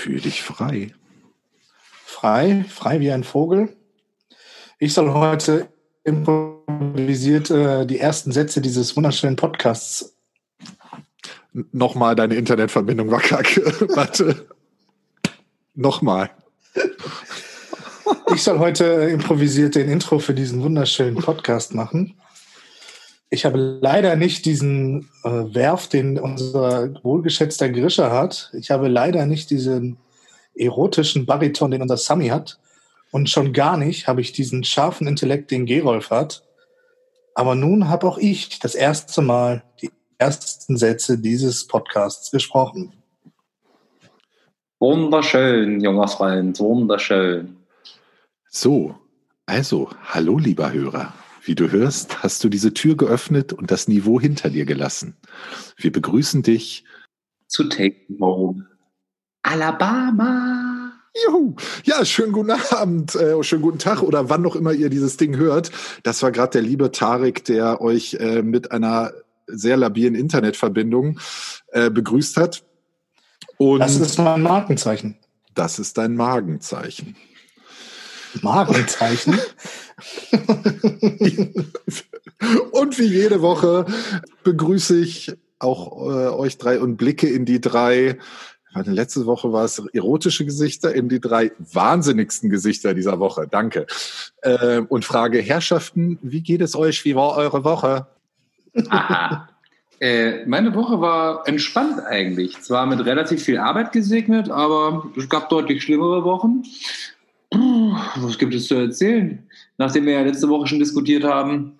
Fühl dich frei. Frei, frei wie ein Vogel. Ich soll heute improvisiert äh, die ersten Sätze dieses wunderschönen Podcasts. Nochmal, deine Internetverbindung war kacke. Warte. Nochmal. Ich soll heute improvisiert den Intro für diesen wunderschönen Podcast machen. Ich habe leider nicht diesen äh, Werf, den unser wohlgeschätzter Grischer hat. Ich habe leider nicht diesen erotischen Bariton, den unser Sammy hat. Und schon gar nicht habe ich diesen scharfen Intellekt, den Gerolf hat. Aber nun habe auch ich das erste Mal die ersten Sätze dieses Podcasts gesprochen. Wunderschön, junger Freund, wunderschön. So, also, hallo lieber Hörer. Wie du hörst, hast du diese Tür geöffnet und das Niveau hinter dir gelassen. Wir begrüßen dich zu Take Home Alabama. Juhu. Ja, schönen guten Abend, äh, schönen guten Tag oder wann noch immer ihr dieses Ding hört. Das war gerade der liebe Tarek, der euch äh, mit einer sehr labilen Internetverbindung äh, begrüßt hat. Und das ist mein Markenzeichen. Das ist dein Magenzeichen. Markenzeichen? und wie jede Woche begrüße ich auch äh, euch drei und blicke in die drei letzte Woche war es erotische Gesichter in die drei wahnsinnigsten Gesichter dieser Woche. Danke. Äh, und frage Herrschaften, wie geht es euch? Wie war eure Woche? Aha. Äh, meine Woche war entspannt eigentlich. Zwar mit relativ viel Arbeit gesegnet, aber es gab deutlich schlimmere Wochen. Was gibt es zu erzählen? Nachdem wir ja letzte Woche schon diskutiert haben,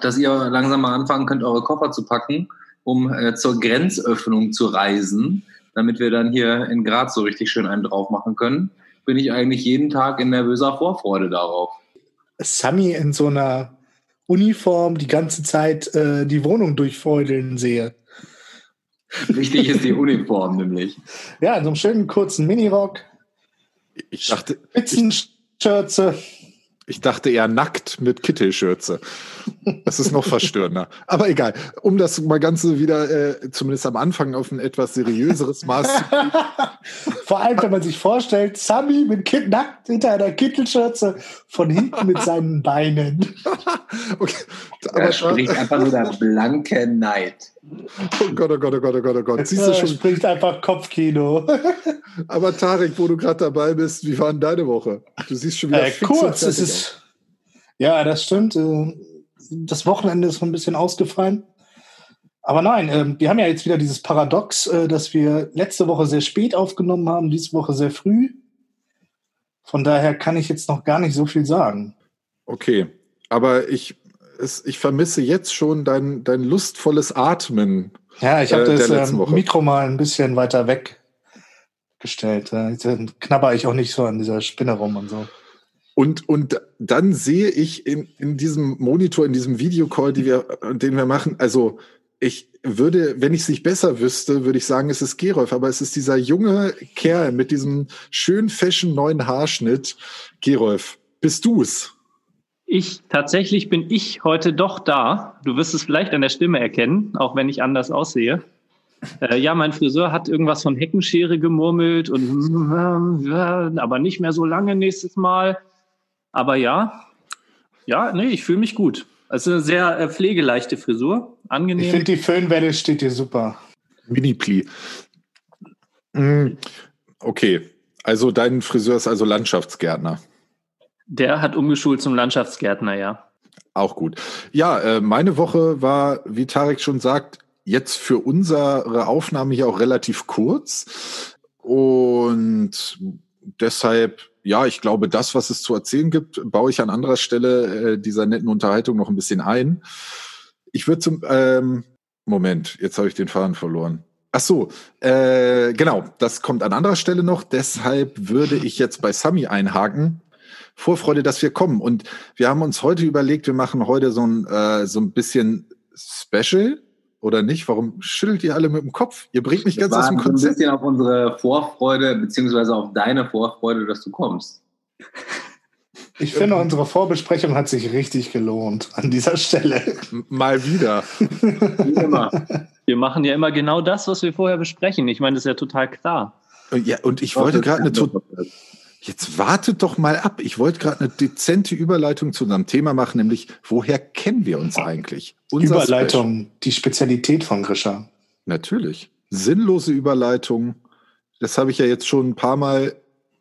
dass ihr langsam mal anfangen könnt, eure Koffer zu packen, um äh, zur Grenzöffnung zu reisen, damit wir dann hier in Graz so richtig schön einen drauf machen können, bin ich eigentlich jeden Tag in nervöser Vorfreude darauf. Sammy in so einer Uniform die ganze Zeit äh, die Wohnung durchfeudeln sehe. Wichtig ist die Uniform nämlich. Ja, in so einem schönen kurzen Minirock. Ich dachte. Spitzenschürze. Ich dachte eher nackt mit Kittelschürze. Das ist noch verstörender. Aber egal. Um das mal Ganze wieder, äh, zumindest am Anfang, auf ein etwas seriöseres Maß zu. Vor allem, wenn man sich vorstellt, Sammy mit Kind nackt hinter einer Kittelschürze von hinten mit seinen Beinen. okay. Aber er spricht einfach nur der blanke Neid. Oh Gott, oh Gott, oh Gott, oh Gott, oh Gott. Siehst du schon? spricht einfach Kopfkino. Aber Tarek, wo du gerade dabei bist, wie war denn deine Woche? Du siehst schon wieder äh, kurz. Es ist, ja, das stimmt. Äh, das Wochenende ist so ein bisschen ausgefallen. Aber nein, äh, wir haben ja jetzt wieder dieses Paradox, äh, dass wir letzte Woche sehr spät aufgenommen haben, diese Woche sehr früh. Von daher kann ich jetzt noch gar nicht so viel sagen. Okay, aber ich es, ich vermisse jetzt schon dein, dein lustvolles Atmen. Ja, ich habe äh, das äh, Mikro mal ein bisschen weiter weggestellt. Dann knabber ich auch nicht so an dieser Spinne rum und so. Und, und dann sehe ich in, in diesem Monitor, in diesem Videocall, die wir, den wir machen, also ich würde, wenn ich es nicht besser wüsste, würde ich sagen, es ist Gerolf, aber es ist dieser junge Kerl mit diesem schön fashion neuen Haarschnitt. Gerolf, bist du's? Ich, tatsächlich bin ich heute doch da. Du wirst es vielleicht an der Stimme erkennen, auch wenn ich anders aussehe. Äh, ja, mein Friseur hat irgendwas von Heckenschere gemurmelt und äh, aber nicht mehr so lange nächstes Mal. Aber ja, ja, nee, ich fühle mich gut. Also eine sehr äh, pflegeleichte Frisur, angenehm. Ich finde die Föhnwelle steht dir super. Mini-Pli. Mm, okay, also dein Friseur ist also Landschaftsgärtner. Der hat umgeschult zum Landschaftsgärtner, ja. Auch gut. Ja, äh, meine Woche war, wie Tarek schon sagt, jetzt für unsere Aufnahme hier auch relativ kurz. Und deshalb, ja, ich glaube, das, was es zu erzählen gibt, baue ich an anderer Stelle äh, dieser netten Unterhaltung noch ein bisschen ein. Ich würde zum, ähm, Moment, jetzt habe ich den Faden verloren. Ach so, äh, genau, das kommt an anderer Stelle noch. Deshalb würde ich jetzt bei Sami einhaken Vorfreude, dass wir kommen. Und wir haben uns heute überlegt, wir machen heute so ein, äh, so ein bisschen Special oder nicht? Warum schüttelt ihr alle mit dem Kopf? Ihr bringt mich ganz aus dem Konzept. ein bisschen auf unsere Vorfreude, beziehungsweise auf deine Vorfreude, dass du kommst. Ich finde, unsere Vorbesprechung hat sich richtig gelohnt an dieser Stelle. Mal wieder. Wie immer. Wir machen ja immer genau das, was wir vorher besprechen. Ich meine, das ist ja total klar. Ja, und ich wollte gerade eine. Jetzt wartet doch mal ab. Ich wollte gerade eine dezente Überleitung zu unserem Thema machen, nämlich woher kennen wir uns eigentlich? Unser Überleitung, Special. die Spezialität von Grisha. Natürlich. Sinnlose Überleitung. Das habe ich ja jetzt schon ein paar Mal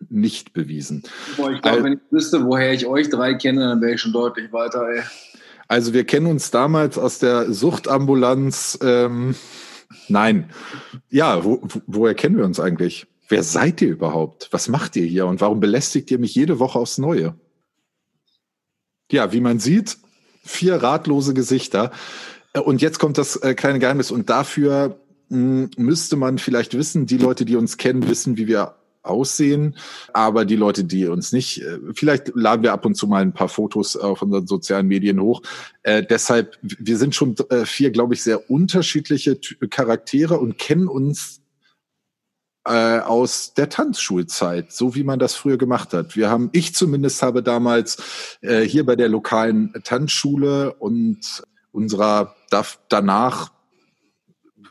nicht bewiesen. Boah, ich glaube, wenn ich wüsste, woher ich euch drei kenne, dann wäre ich schon deutlich weiter. Ey. Also wir kennen uns damals aus der Suchtambulanz. Ähm, nein. Ja, wo, wo, woher kennen wir uns eigentlich? Wer seid ihr überhaupt? Was macht ihr hier und warum belästigt ihr mich jede Woche aufs Neue? Ja, wie man sieht, vier ratlose Gesichter. Äh, und jetzt kommt das äh, kleine Geheimnis. Und dafür hm, müsste man vielleicht wissen, die Leute, die uns kennen, wissen, wie wir aussehen. Aber die Leute, die uns nicht, äh, vielleicht laden wir ab und zu mal ein paar Fotos auf unseren sozialen Medien hoch. Deshalb, wir sind schon vier, glaube ich, sehr unterschiedliche Charaktere und kennen uns äh, aus der Tanzschulzeit, so wie man das früher gemacht hat. Wir haben, ich zumindest habe damals äh, hier bei der lokalen Tanzschule und unserer danach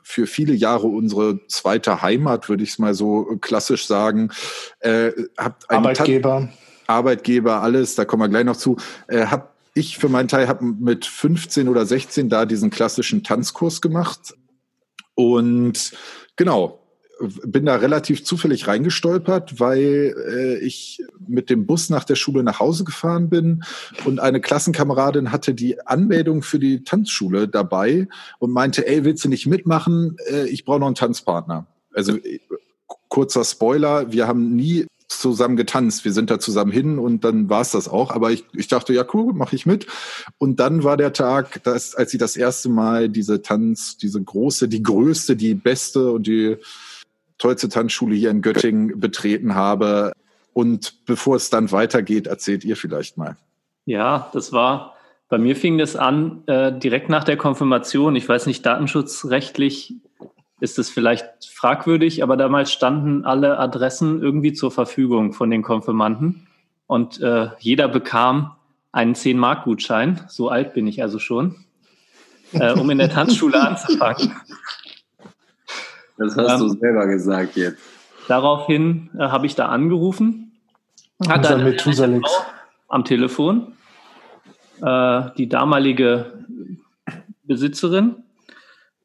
für viele Jahre unsere zweite Heimat, würde ich es mal so klassisch sagen. Äh, habt Arbeitgeber. Arbeitgeber, alles, da kommen wir gleich noch zu. Äh, hab ich für meinen Teil habe mit 15 oder 16 da diesen klassischen Tanzkurs gemacht. Und genau, bin da relativ zufällig reingestolpert, weil äh, ich mit dem Bus nach der Schule nach Hause gefahren bin und eine Klassenkameradin hatte die Anmeldung für die Tanzschule dabei und meinte, ey, willst du nicht mitmachen? Äh, ich brauche noch einen Tanzpartner. Also äh, kurzer Spoiler, wir haben nie zusammen getanzt. Wir sind da zusammen hin und dann war es das auch. Aber ich, ich dachte, ja cool, mache ich mit. Und dann war der Tag, dass, als sie das erste Mal diese Tanz, diese große, die größte, die beste und die tollste Tanzschule hier in Göttingen betreten habe. Und bevor es dann weitergeht, erzählt ihr vielleicht mal. Ja, das war, bei mir fing das an äh, direkt nach der Konfirmation. Ich weiß nicht, datenschutzrechtlich ist es vielleicht fragwürdig, aber damals standen alle Adressen irgendwie zur Verfügung von den Konfirmanden und äh, jeder bekam einen 10-Mark-Gutschein. So alt bin ich also schon, äh, um in der Tanzschule anzufangen. Das hast ähm, du selber gesagt jetzt. Daraufhin äh, habe ich da angerufen. Hat dann Methusalix. am Telefon äh, die damalige Besitzerin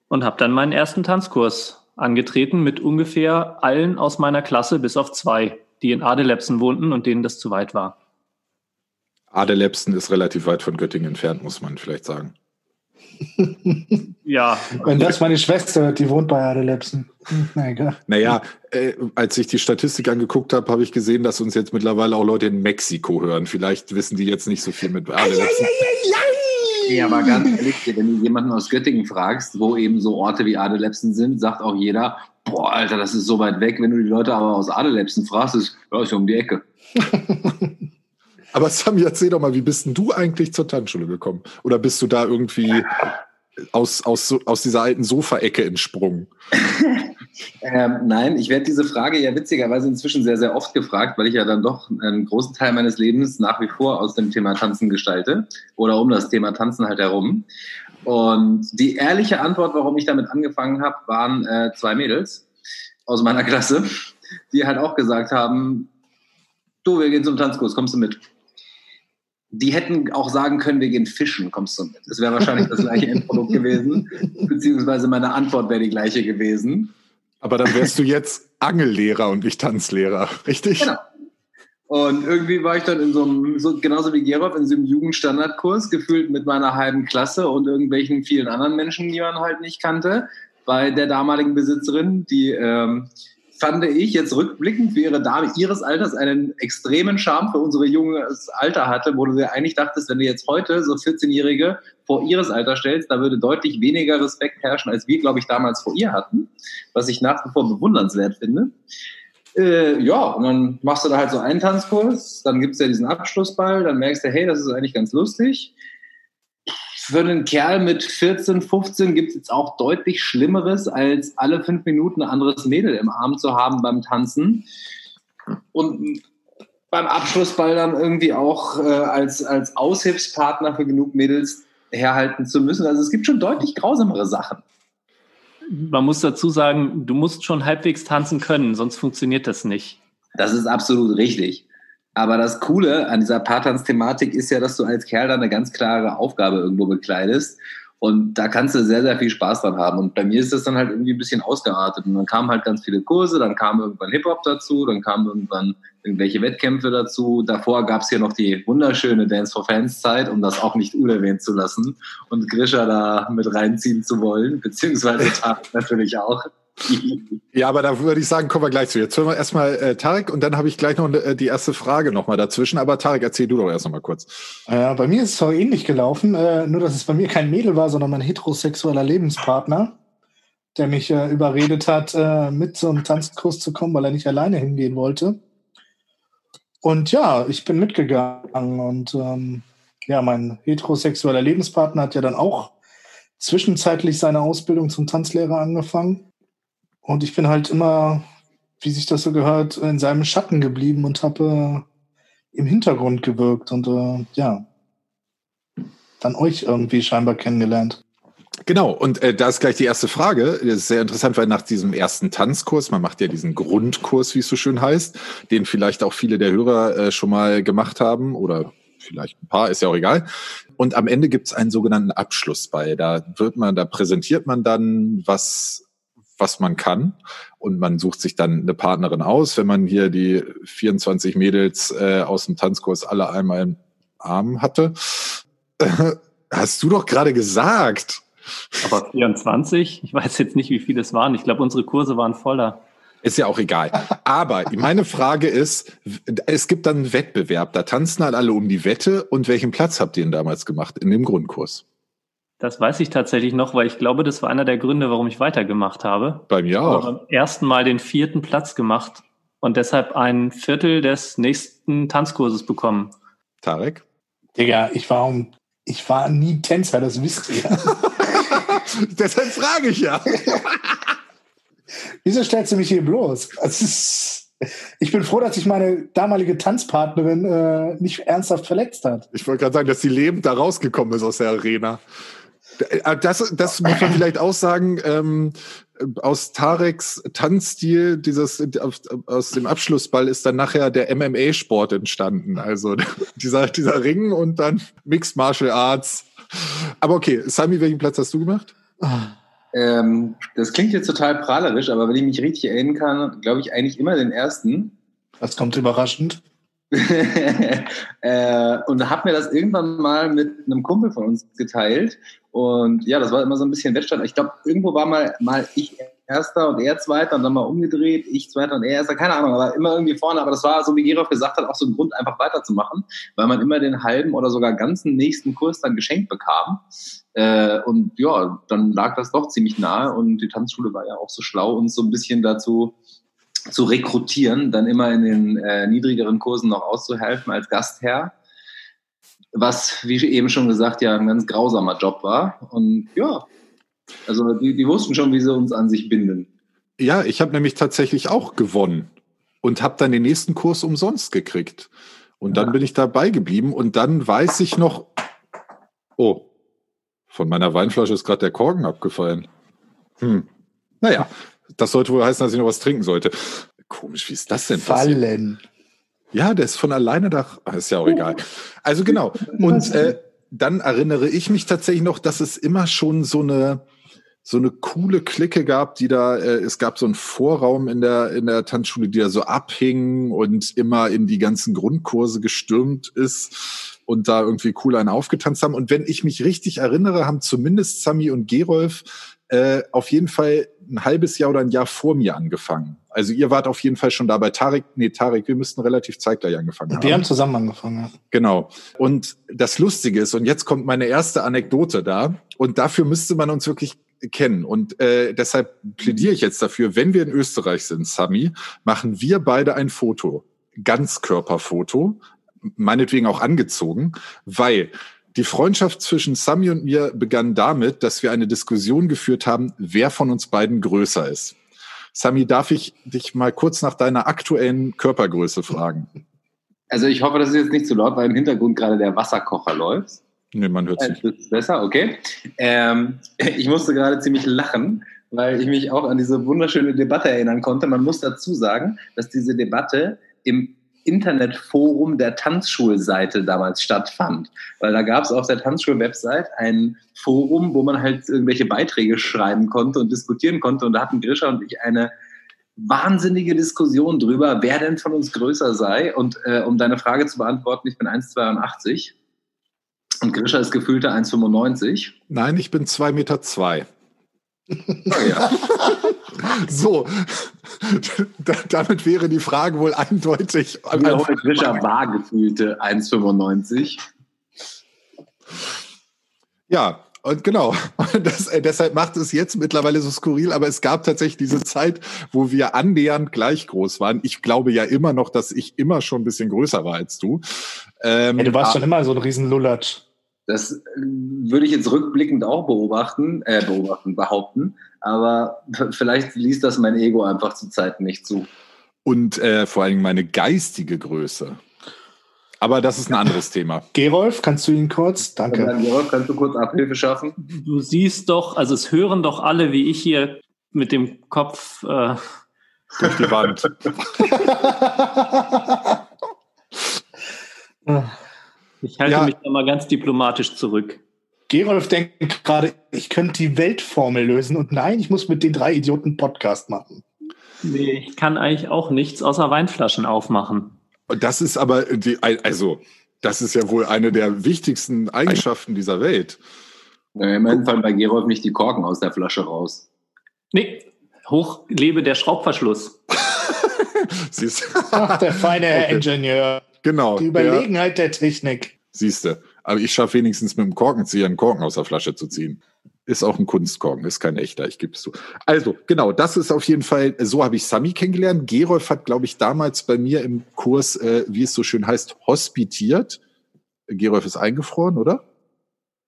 und habe dann meinen ersten Tanzkurs angetreten mit ungefähr allen aus meiner Klasse, bis auf zwei, die in Adelepsen wohnten und denen das zu weit war. Adelepsen ist relativ weit von Göttingen entfernt, muss man vielleicht sagen ja. Wenn das meine Schwester hört, die wohnt bei Adelepsen. Hm, na egal. Naja, äh, als ich die Statistik angeguckt habe, habe ich gesehen, dass uns jetzt mittlerweile auch Leute in Mexiko hören. Vielleicht wissen die jetzt nicht so viel mit Adelepsen. Ja, aber ganz ehrlich, wenn du jemanden aus Göttingen fragst, wo eben so Orte wie Adelepsen sind, sagt auch jeder, boah, Alter, das ist so weit weg. Wenn du die Leute aber aus Adelepsen fragst, ist, ja, ist ja um die Ecke. Aber Sami, erzähl doch mal, wie bist denn du eigentlich zur Tanzschule gekommen? Oder bist du da irgendwie aus, aus, aus dieser alten Sofaecke entsprungen? ähm, nein, ich werde diese Frage ja witzigerweise inzwischen sehr, sehr oft gefragt, weil ich ja dann doch einen großen Teil meines Lebens nach wie vor aus dem Thema Tanzen gestalte oder um das Thema Tanzen halt herum. Und die ehrliche Antwort, warum ich damit angefangen habe, waren äh, zwei Mädels aus meiner Klasse, die halt auch gesagt haben, du, wir gehen zum Tanzkurs, kommst du mit? Die hätten auch sagen können, wir gehen fischen, kommst du mit. Das wäre wahrscheinlich das gleiche Endprodukt gewesen, beziehungsweise meine Antwort wäre die gleiche gewesen. Aber dann wärst du jetzt Angellehrer und nicht Tanzlehrer, richtig? Genau. Und irgendwie war ich dann in so einem, so, genauso wie Gerov, in so einem Jugendstandardkurs, gefühlt mit meiner halben Klasse und irgendwelchen vielen anderen Menschen, die man halt nicht kannte, bei der damaligen Besitzerin, die ähm, fand ich jetzt rückblickend für ihre Dame ihres Alters einen extremen Charme für unsere junges Alter hatte, wo du dir eigentlich dachtest, wenn du jetzt heute so 14-Jährige vor ihres Alter stellst, da würde deutlich weniger Respekt herrschen, als wir, glaube ich, damals vor ihr hatten, was ich nach wie vor bewundernswert finde. Äh, ja, und dann machst du da halt so einen Tanzkurs, dann gibt es ja diesen Abschlussball, dann merkst du, hey, das ist eigentlich ganz lustig für einen Kerl mit 14, 15 gibt es jetzt auch deutlich Schlimmeres, als alle fünf Minuten ein anderes Mädel im Arm zu haben beim Tanzen. Und beim Abschlussball dann irgendwie auch äh, als, als Aushilfspartner für genug Mädels herhalten zu müssen. Also es gibt schon deutlich grausamere Sachen. man muss dazu sagen, du musst schon halbwegs tanzen können, sonst funktioniert das nicht. Das ist absolut richtig. Aber das Coole an dieser Paartanz-Thematik ist ja, dass du als Kerl da eine ganz klare Aufgabe irgendwo bekleidest. Und da kannst du sehr, sehr viel Spaß dran haben. Und bei mir ist das dann halt irgendwie ein bisschen ausgeartet. Und dann kamen halt ganz viele Kurse, dann kam irgendwann Hip-Hop dazu, dann kamen irgendwann irgendwelche Wettkämpfe dazu. Davor gab es hier noch die wunderschöne Dance for Fans Zeit, um das auch nicht unerwähnt zu lassen und Grisha da mit reinziehen zu wollen, beziehungsweise natürlich auch ja, aber da würde ich sagen, kommen wir gleich zu. Jetzt hören wir erstmal äh, Tarek und dann habe ich gleich noch äh, die erste Frage nochmal dazwischen. Aber Tarek, erzähl du doch erst nochmal kurz. Äh, bei mir ist es auch ähnlich gelaufen, äh, nur dass es bei mir kein Mädel war, sondern mein heterosexueller Lebenspartner, der mich äh, überredet hat, äh, mit einem Tanzkurs zu kommen, weil er nicht alleine hingehen wollte. Und ja, ich bin mitgegangen und ähm, ja, mein heterosexueller Lebenspartner hat ja dann auch zwischenzeitlich seine Ausbildung zum Tanzlehrer angefangen. Und ich bin halt immer, wie sich das so gehört, in seinem Schatten geblieben und habe äh, im Hintergrund gewirkt und äh, ja, dann euch irgendwie scheinbar kennengelernt. Genau, und äh, da ist gleich die erste Frage. Das ist sehr interessant, weil nach diesem ersten Tanzkurs, man macht ja diesen Grundkurs, wie es so schön heißt, den vielleicht auch viele der Hörer äh, schon mal gemacht haben oder vielleicht ein paar, ist ja auch egal. Und am Ende gibt es einen sogenannten Abschluss bei. Da wird man, da präsentiert man dann, was was man kann. Und man sucht sich dann eine Partnerin aus. Wenn man hier die 24 Mädels äh, aus dem Tanzkurs alle einmal im Arm hatte. Äh, hast du doch gerade gesagt. Aber 24? Ich weiß jetzt nicht, wie viele es waren. Ich glaube, unsere Kurse waren voller. Ist ja auch egal. Aber meine Frage ist, es gibt dann einen Wettbewerb. Da tanzen halt alle um die Wette. Und welchen Platz habt ihr denn damals gemacht in dem Grundkurs? Das weiß ich tatsächlich noch, weil ich glaube, das war einer der Gründe, warum ich weitergemacht habe. Bei mir auch. beim ersten Mal den vierten Platz gemacht und deshalb ein Viertel des nächsten Tanzkurses bekommen. Tarek? Digga, ich war, um, ich war nie Tänzer, das wisst ihr. deshalb frage ich ja. Wieso stellst du mich hier bloß? Ist, ich bin froh, dass sich meine damalige Tanzpartnerin äh, nicht ernsthaft verletzt hat. Ich wollte gerade sagen, dass sie lebend da rausgekommen ist aus der Arena. Äh, das, das muss man vielleicht auch sagen. Ähm, aus Tareks Tanzstil, dieses aus dem Abschlussball ist dann nachher der MMA-Sport entstanden. Also dieser, dieser Ring und dann Mixed Martial Arts. Aber okay, Sami, welchen Platz hast du gemacht? Ähm, das klingt jetzt total prahlerisch, aber wenn ich mich richtig erinnern kann, glaube ich eigentlich immer den ersten. Das kommt überraschend. äh, und habe mir das irgendwann mal mit einem Kumpel von uns geteilt. Und ja, das war immer so ein bisschen Wettstand. Ich glaube, irgendwo war mal, mal ich Erster und er Zweiter und dann mal umgedreht, ich Zweiter und er Erster, keine Ahnung, aber immer irgendwie vorne. Aber das war, so wie Gerolf gesagt hat, auch so ein Grund, einfach weiterzumachen, weil man immer den halben oder sogar ganzen nächsten Kurs dann geschenkt bekam. Äh, und ja, dann lag das doch ziemlich nahe und die Tanzschule war ja auch so schlau, uns so ein bisschen dazu zu rekrutieren, dann immer in den äh, niedrigeren Kursen noch auszuhelfen als Gastherr. Was, wie eben schon gesagt, ja ein ganz grausamer Job war. Und ja, also die, die wussten schon, wie sie uns an sich binden. Ja, ich habe nämlich tatsächlich auch gewonnen und habe dann den nächsten Kurs umsonst gekriegt. Und dann ja. bin ich dabei geblieben und dann weiß ich noch, oh, von meiner Weinflasche ist gerade der Korken abgefallen. Hm. Naja, das sollte wohl heißen, dass ich noch was trinken sollte. Komisch, wie ist das denn Fallen. Passiert? Ja, der ist von alleine da. Ach, ist ja auch egal. Also genau. Und äh, dann erinnere ich mich tatsächlich noch, dass es immer schon so eine so eine coole Clique gab, die da, äh, es gab so einen Vorraum in der, in der Tanzschule, die da so abhing und immer in die ganzen Grundkurse gestürmt ist und da irgendwie cool einen aufgetanzt haben. Und wenn ich mich richtig erinnere, haben zumindest Sami und Gerolf äh, auf jeden Fall ein halbes Jahr oder ein Jahr vor mir angefangen. Also ihr wart auf jeden Fall schon da bei Tarek. Nee, Tarek, wir müssten relativ zeitgleich angefangen haben. Wir haben zusammen angefangen, ja. Genau. Und das Lustige ist, und jetzt kommt meine erste Anekdote da, und dafür müsste man uns wirklich kennen. Und äh, deshalb plädiere ich jetzt dafür, wenn wir in Österreich sind, Sami, machen wir beide ein Foto. Ganzkörperfoto, meinetwegen auch angezogen, weil die Freundschaft zwischen Sami und mir begann damit, dass wir eine Diskussion geführt haben, wer von uns beiden größer ist. Sami, darf ich dich mal kurz nach deiner aktuellen Körpergröße fragen? Also ich hoffe, das ist jetzt nicht zu laut, weil im Hintergrund gerade der Wasserkocher läuft. Nee, man hört es nicht. Besser, okay. Ähm, ich musste gerade ziemlich lachen, weil ich mich auch an diese wunderschöne Debatte erinnern konnte. Man muss dazu sagen, dass diese Debatte im Internetforum der Tanzschulseite damals stattfand. Weil da gab es auf der Tanzschul-Website ein Forum, wo man halt irgendwelche Beiträge schreiben konnte und diskutieren konnte. Und da hatten Grisha und ich eine wahnsinnige Diskussion drüber, wer denn von uns größer sei. Und äh, um deine Frage zu beantworten, ich bin 1,82 und Grisha ist gefühlte 1,95. Nein, ich bin 2,2 Meter. Zwei. Oh, ja. so, damit wäre die Frage wohl eindeutig. Grisha war gefühlte 1,95. Ja, und genau, das, äh, deshalb macht es jetzt mittlerweile so skurril, aber es gab tatsächlich diese Zeit, wo wir annähernd gleich groß waren. Ich glaube ja immer noch, dass ich immer schon ein bisschen größer war als du. Ähm, ja, du warst schon immer so ein riesen Lullatsch. Das äh, würde ich jetzt rückblickend auch beobachten, äh, beobachten, behaupten, aber vielleicht liest das mein Ego einfach zu Zeiten nicht zu. Und äh, vor allem meine geistige Größe. Aber das ist ein anderes Thema. Gerolf, kannst du ihn kurz? Danke. Dann, Gerolf, kannst du kurz Abhilfe schaffen? Du siehst doch, also es hören doch alle, wie ich hier mit dem Kopf äh, durch die Wand. ich halte ja. mich da mal ganz diplomatisch zurück. Gerolf denkt gerade, ich könnte die Weltformel lösen und nein, ich muss mit den drei Idioten Podcast machen. Nee, ich kann eigentlich auch nichts außer Weinflaschen aufmachen. Das ist aber die, also, das ist ja wohl eine der wichtigsten Eigenschaften dieser Welt. Ja, immerhin fallen bei Gerolf nicht die Korken aus der Flasche raus. Nee, hoch lebe der Schraubverschluss. Siehst Ach, der feine Herr okay. Ingenieur. Genau. Die Überlegenheit der, der Technik. Siehst du. Aber ich schaffe wenigstens mit dem Korkenzieher einen Korken aus der Flasche zu ziehen. Ist auch ein Kunstkorken, ist kein echter, ich gebe es zu. Also, genau, das ist auf jeden Fall, so habe ich Sami kennengelernt. Gerolf hat, glaube ich, damals bei mir im Kurs, äh, wie es so schön heißt, hospitiert. Gerolf ist eingefroren, oder?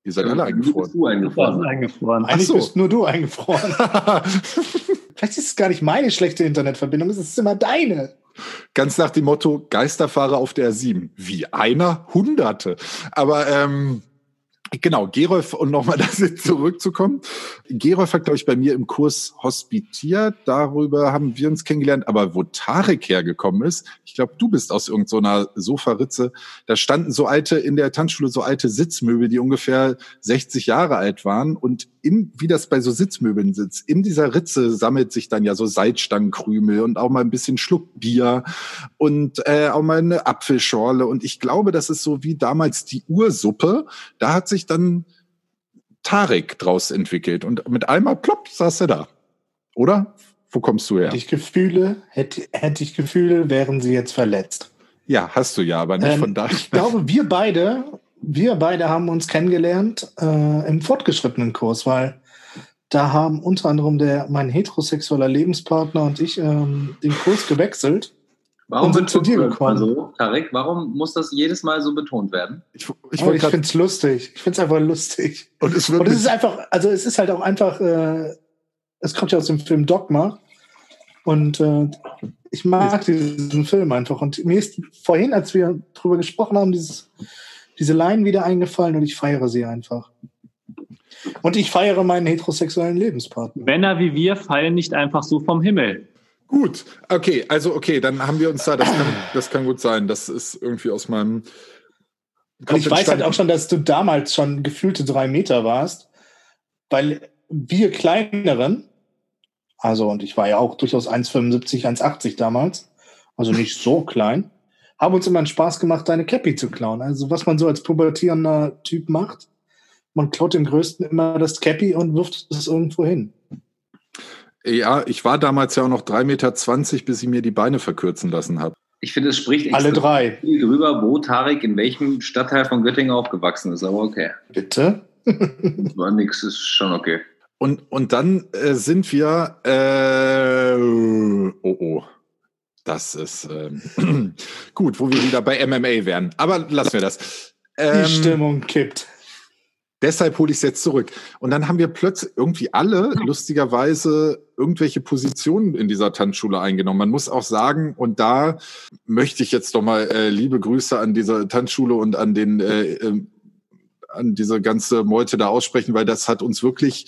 Ihr seid ja, alle eingefroren. Bist du eingefroren. eingefroren. Eigentlich so. bist nur du eingefroren. Vielleicht ist es gar nicht meine schlechte Internetverbindung, es ist immer deine. Ganz nach dem Motto Geisterfahrer auf der 7. Wie einer? Hunderte. Aber ähm, Genau, Gerolf, und nochmal jetzt zurückzukommen. Gerolf hat, glaube ich, bei mir im Kurs hospitiert. Darüber haben wir uns kennengelernt. Aber wo Tarek hergekommen ist, ich glaube, du bist aus irgendeiner so Sofaritze. Da standen so alte, in der Tanzschule so alte Sitzmöbel, die ungefähr 60 Jahre alt waren. Und in, wie das bei so Sitzmöbeln sitzt, in dieser Ritze sammelt sich dann ja so Salzstangenkrümel und auch mal ein bisschen Schluck Bier und äh, auch mal eine Apfelschorle. Und ich glaube, das ist so wie damals die Ursuppe. Da hat sich dann Tarek draus entwickelt und mit einmal plopp saß er da. Oder? Wo kommst du her? Hätte ich Gefühle, hätte, hätte ich Gefühle, wären sie jetzt verletzt. Ja, hast du ja, aber nicht ähm, von da. Ich glaube, wir beide, wir beide haben uns kennengelernt äh, im fortgeschrittenen Kurs, weil da haben unter anderem der, mein heterosexueller Lebenspartner und ich ähm, den Kurs gewechselt. Warum sind zu dir gekommen? So, Tarek, warum muss das jedes Mal so betont werden? Ich, ich, oh, ich finde es lustig. Ich finde es einfach lustig. Und es, wird und es ist einfach, also es ist halt auch einfach, äh, es kommt ja aus dem Film Dogma. Und äh, ich mag diesen Film einfach. Und mir ist vorhin, als wir drüber gesprochen haben, dieses, diese Line wieder eingefallen und ich feiere sie einfach. Und ich feiere meinen heterosexuellen Lebenspartner. Männer wie wir fallen nicht einfach so vom Himmel. Gut, okay, also okay, dann haben wir uns da, das kann, das kann gut sein. Das ist irgendwie aus meinem. Kopf ich weiß halt auch schon, dass du damals schon gefühlte drei Meter warst, weil wir kleineren, also und ich war ja auch durchaus 1,75, 1,80 damals, also nicht so klein, haben uns immer einen Spaß gemacht, deine Cappy zu klauen. Also was man so als pubertierender Typ macht, man klaut dem Größten immer das Cappy und wirft es irgendwo hin. Ja, ich war damals ja auch noch 3,20 Meter, bis ich mir die Beine verkürzen lassen habe. Ich finde, es spricht Alle drei. viel drüber, wo Tarek in welchem Stadtteil von Göttingen aufgewachsen ist, aber okay. Bitte? war nix, ist schon okay. Und, und dann äh, sind wir, äh, oh oh, das ist ähm, gut, wo wir wieder bei MMA wären. Aber lassen wir das. Ähm, die Stimmung kippt. Deshalb hole ich es jetzt zurück. Und dann haben wir plötzlich irgendwie alle lustigerweise irgendwelche Positionen in dieser Tanzschule eingenommen. Man muss auch sagen, und da möchte ich jetzt doch mal äh, liebe Grüße an diese Tanzschule und an den äh, äh, an diese ganze Meute da aussprechen, weil das hat uns wirklich,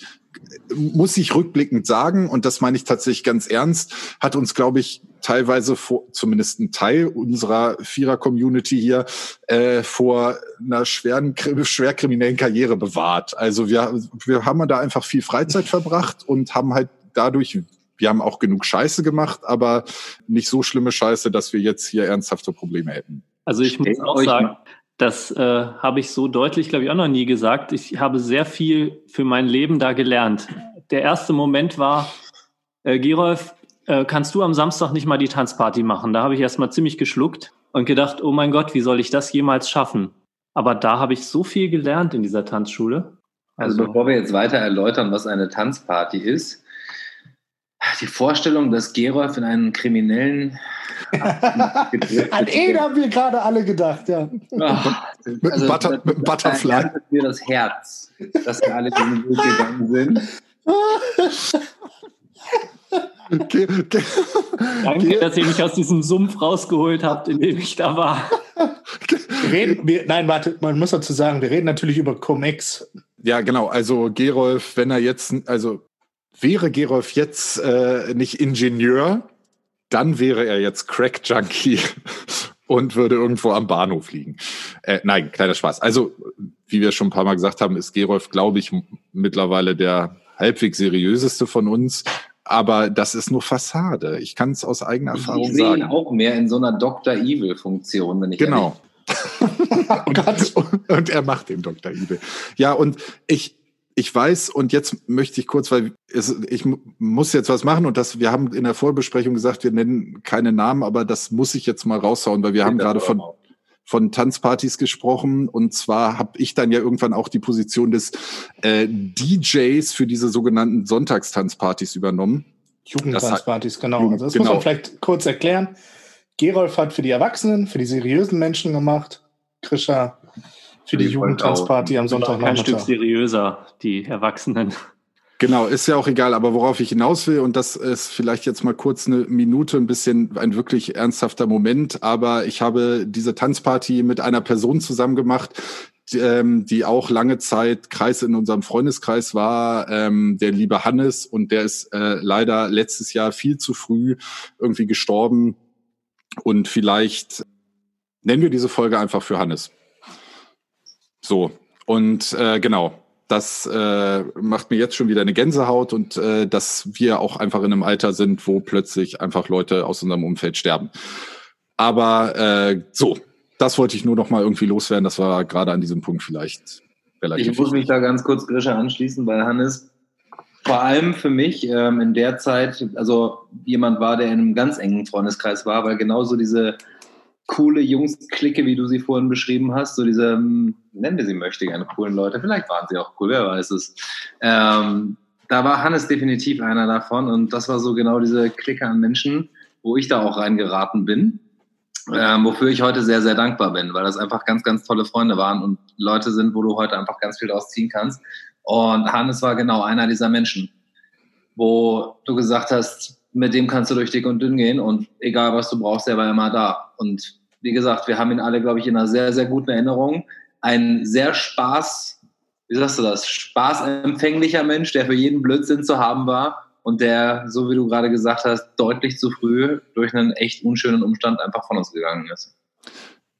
muss ich rückblickend sagen, und das meine ich tatsächlich ganz ernst, hat uns, glaube ich, teilweise vor, zumindest ein Teil unserer Vierer-Community hier äh, vor einer schweren, schwer kriminellen Karriere bewahrt. Also wir, wir haben da einfach viel Freizeit verbracht und haben halt dadurch wir haben auch genug Scheiße gemacht, aber nicht so schlimme Scheiße, dass wir jetzt hier ernsthafte Probleme hätten. Also ich muss auch sagen, das äh, habe ich so deutlich, glaube ich, auch noch nie gesagt. Ich habe sehr viel für mein Leben da gelernt. Der erste Moment war, äh, Gerolf, äh, kannst du am Samstag nicht mal die Tanzparty machen? Da habe ich erst mal ziemlich geschluckt und gedacht, oh mein Gott, wie soll ich das jemals schaffen? Aber da habe ich so viel gelernt in dieser Tanzschule. Also, also bevor wir jetzt weiter erläutern, was eine Tanzparty ist, die Vorstellung, dass Gerolf in einen kriminellen. An ihn haben wir gerade alle gedacht, ja. Ach, also, Butter, das, mit Butterfly. Das mir das Herz, dass wir alle diesen Weg gegangen sind. Okay, okay. Danke, dass ihr mich aus diesem Sumpf rausgeholt habt, in dem ich da war. Reden, wir, nein, warte, man muss dazu sagen, wir reden natürlich über Cum-Ex. Ja, genau. Also Gerolf, wenn er jetzt, also Wäre Gerolf jetzt äh, nicht Ingenieur, dann wäre er jetzt Crack-Junkie und würde irgendwo am Bahnhof liegen. Äh, nein, kleiner Spaß. Also, wie wir schon ein paar Mal gesagt haben, ist Gerolf, glaube ich, mittlerweile der halbwegs seriöseste von uns. Aber das ist nur Fassade. Ich kann es aus eigener Erfahrung ich sagen. Ich sehe ihn auch mehr in so einer Dr. Evil-Funktion, wenn ich Genau. und, und, er macht den Dr. Evil. Ja, und ich, ich weiß, und jetzt möchte ich kurz, weil es, ich muss jetzt was machen und das, wir haben in der Vorbesprechung gesagt, wir nennen keine Namen, aber das muss ich jetzt mal raushauen, weil wir haben gerade von, von Tanzpartys gesprochen und zwar habe ich dann ja irgendwann auch die Position des äh, DJs für diese sogenannten Sonntagstanzpartys übernommen. Jugendtanzpartys, genau. Also das genau. muss man vielleicht kurz erklären. Gerolf hat für die Erwachsenen, für die seriösen Menschen gemacht. Krischer für die, die Jugendtanzparty am Sonntag. Ein Stück seriöser, die Erwachsenen. Genau, ist ja auch egal, aber worauf ich hinaus will, und das ist vielleicht jetzt mal kurz eine Minute, ein bisschen ein wirklich ernsthafter Moment, aber ich habe diese Tanzparty mit einer Person zusammen gemacht, die, ähm, die auch lange Zeit Kreis in unserem Freundeskreis war, ähm, der liebe Hannes, und der ist äh, leider letztes Jahr viel zu früh irgendwie gestorben. Und vielleicht nennen wir diese Folge einfach für Hannes. So, und äh, genau, das äh, macht mir jetzt schon wieder eine Gänsehaut und äh, dass wir auch einfach in einem Alter sind, wo plötzlich einfach Leute aus unserem Umfeld sterben. Aber äh, so, das wollte ich nur noch mal irgendwie loswerden. Das war gerade an diesem Punkt vielleicht relativ. Ich muss mich da ganz kurz Grisha anschließen, weil Hannes vor allem für mich ähm, in der Zeit, also jemand war, der in einem ganz engen Freundeskreis war, weil genauso diese coole Jungs-Clique, wie du sie vorhin beschrieben hast, so diese, hm, nennen wir sie möchte gerne coolen Leute, vielleicht waren sie auch cool, wer weiß es. Ähm, da war Hannes definitiv einer davon und das war so genau diese Clique an Menschen, wo ich da auch reingeraten bin, ähm, wofür ich heute sehr, sehr dankbar bin, weil das einfach ganz, ganz tolle Freunde waren und Leute sind, wo du heute einfach ganz viel daraus ziehen kannst. Und Hannes war genau einer dieser Menschen, wo du gesagt hast, mit dem kannst du durch dick und dünn gehen und egal was du brauchst, der war immer da. Und wie gesagt, wir haben ihn alle, glaube ich, in einer sehr, sehr guten Erinnerung. Ein sehr Spaß, wie sagst du das, spaßempfänglicher Mensch, der für jeden Blödsinn zu haben war und der, so wie du gerade gesagt hast, deutlich zu früh durch einen echt unschönen Umstand einfach von uns gegangen ist.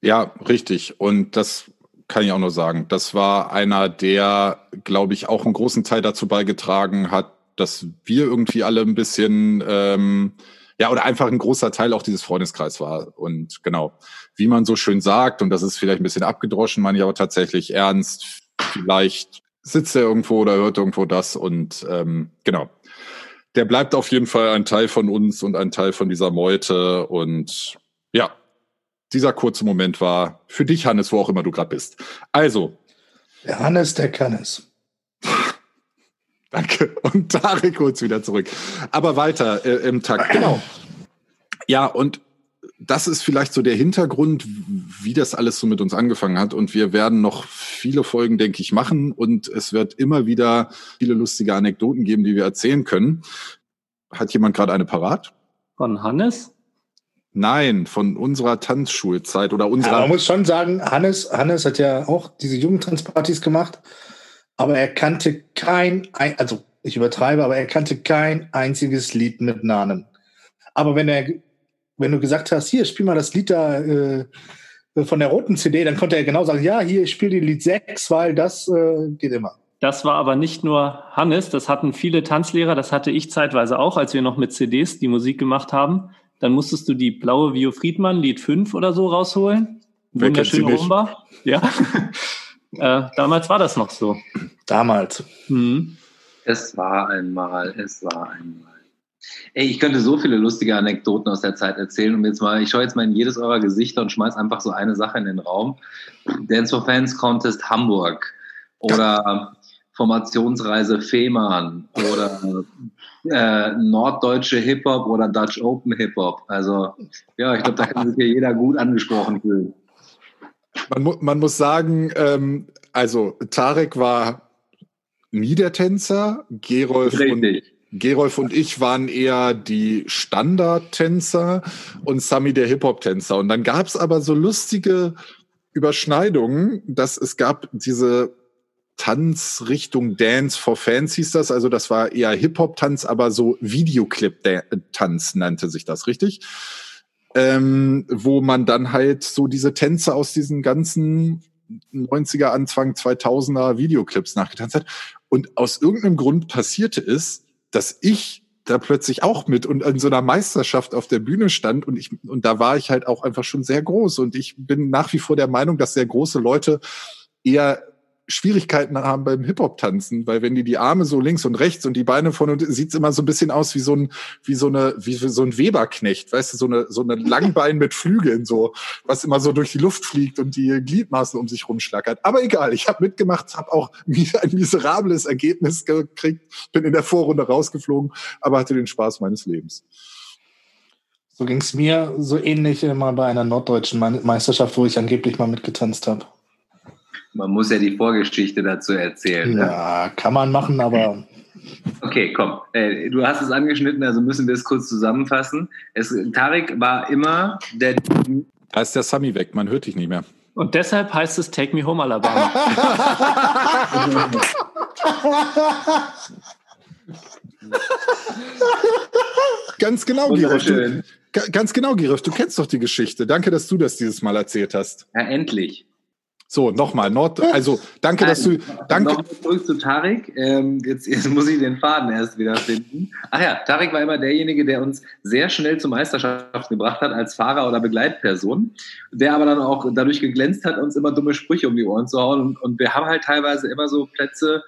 Ja, richtig. Und das kann ich auch nur sagen. Das war einer, der, glaube ich, auch einen großen Teil dazu beigetragen hat, dass wir irgendwie alle ein bisschen, ähm, ja, oder einfach ein großer Teil auch dieses Freundeskreis war. Und genau, wie man so schön sagt, und das ist vielleicht ein bisschen abgedroschen, meine ich aber tatsächlich ernst, vielleicht sitzt er irgendwo oder hört irgendwo das und ähm, genau. Der bleibt auf jeden Fall ein Teil von uns und ein Teil von dieser Meute. Und ja, dieser kurze Moment war für dich, Hannes, wo auch immer du gerade bist. Also. Der Hannes, der kann es. Danke. Und Tarek holt's wieder zurück. Aber weiter äh, im Takt. Genau. Ja, und das ist vielleicht so der Hintergrund, wie das alles so mit uns angefangen hat. Und wir werden noch viele Folgen, denke ich, machen. Und es wird immer wieder viele lustige Anekdoten geben, die wir erzählen können. Hat jemand gerade eine parat? Von Hannes? Nein, von unserer Tanzschulzeit oder unserer. Aber man muss schon sagen, Hannes, Hannes hat ja auch diese Jugendtanzpartys gemacht, aber er kannte kein, also ich übertreibe, aber er kannte kein einziges Lied mit Namen. Aber wenn er, wenn du gesagt hast, hier, spiel mal das Lied da äh, von der roten CD, dann konnte er genau sagen, ja, hier, ich spiele die Lied 6, weil das äh, geht immer. Das war aber nicht nur Hannes, das hatten viele Tanzlehrer, das hatte ich zeitweise auch, als wir noch mit CDs die Musik gemacht haben. Dann musstest du die blaue Vio Friedmann, Lied 5 oder so rausholen. Wunderschöne Rumba. Ja. Äh, damals war das noch so. Damals. Mhm. Es war einmal, es war einmal. Ey, ich könnte so viele lustige Anekdoten aus der Zeit erzählen. Und jetzt mal, ich schaue jetzt mal in jedes eurer Gesichter und schmeiß einfach so eine Sache in den Raum. Dance for Fans Contest Hamburg oder Formationsreise Fehmarn oder äh, norddeutsche Hip-Hop oder Dutch Open Hip-Hop. Also ja, ich glaube, da kann sich hier jeder gut angesprochen fühlen. Man, mu man muss sagen, ähm, also Tarek war nie der Tänzer, Gerolf und, Gerolf und ich waren eher die Standardtänzer und Sami der Hip-Hop-Tänzer. Und dann gab es aber so lustige Überschneidungen, dass es gab diese Tanzrichtung Dance for Fans hieß das. Also das war eher Hip-Hop-Tanz, aber so Videoclip-Tanz nannte sich das, richtig? Ähm, wo man dann halt so diese Tänze aus diesen ganzen 90er, Anfang 2000er Videoclips nachgetanzt hat. Und aus irgendeinem Grund passierte es, dass ich da plötzlich auch mit und in so einer Meisterschaft auf der Bühne stand und ich und da war ich halt auch einfach schon sehr groß und ich bin nach wie vor der Meinung, dass sehr große Leute eher Schwierigkeiten haben beim Hip-Hop-Tanzen, weil wenn die die Arme so links und rechts und die Beine vorne, sieht's immer so ein bisschen aus wie so ein, wie so eine, wie so ein Weberknecht, weißt du, so eine, so eine Langbein mit Flügeln, so, was immer so durch die Luft fliegt und die Gliedmaßen um sich rumschlackert. Aber egal, ich habe mitgemacht, habe auch ein miserables Ergebnis gekriegt, bin in der Vorrunde rausgeflogen, aber hatte den Spaß meines Lebens. So ging's mir so ähnlich mal bei einer norddeutschen Meisterschaft, wo ich angeblich mal mitgetanzt habe. Man muss ja die Vorgeschichte dazu erzählen. Ne? Ja, ne? kann man machen, aber. Okay, komm. Äh, du hast es angeschnitten, also müssen wir es kurz zusammenfassen. Es, Tarek war immer der. Da ist der Sami weg, man hört dich nicht mehr. Und deshalb heißt es Take Me Home Alabama. Ganz genau, Girif. Du, ganz genau, Girif. Du kennst doch die Geschichte. Danke, dass du das dieses Mal erzählt hast. Ja, endlich. So, nochmal, Nord, also danke, dass du, danke. Noch zurück zu Tarek. Ähm, jetzt, jetzt muss ich den Faden erst wieder finden. Ach ja, Tarek war immer derjenige, der uns sehr schnell zur Meisterschaft gebracht hat als Fahrer oder Begleitperson, der aber dann auch dadurch geglänzt hat, uns immer dumme Sprüche um die Ohren zu hauen. Und, und wir haben halt teilweise immer so Plätze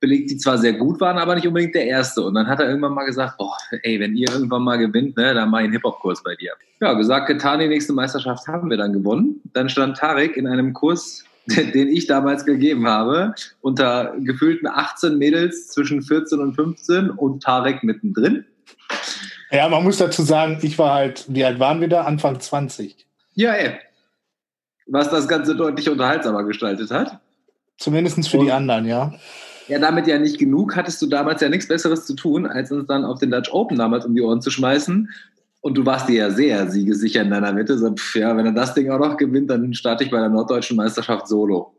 belegt, die zwar sehr gut waren, aber nicht unbedingt der erste. Und dann hat er irgendwann mal gesagt, boah, ey, wenn ihr irgendwann mal gewinnt, ne, dann mach ich einen Hip-Hop-Kurs bei dir. Ja, gesagt, getan, die nächste Meisterschaft haben wir dann gewonnen. Dann stand Tarek in einem Kurs, den ich damals gegeben habe, unter gefühlten 18 Mädels zwischen 14 und 15 und Tarek mittendrin. Ja, man muss dazu sagen, ich war halt, wie alt waren wir da? Anfang 20. Ja, ey. Was das Ganze deutlich unterhaltsamer gestaltet hat. Zumindest für und, die anderen, ja. Ja, damit ja nicht genug, hattest du damals ja nichts Besseres zu tun, als uns dann auf den Dutch Open damals um die Ohren zu schmeißen. Und du warst dir ja sehr siegesicher in deiner Mitte. So, pff, ja, wenn er das Ding auch noch gewinnt, dann starte ich bei der norddeutschen Meisterschaft solo.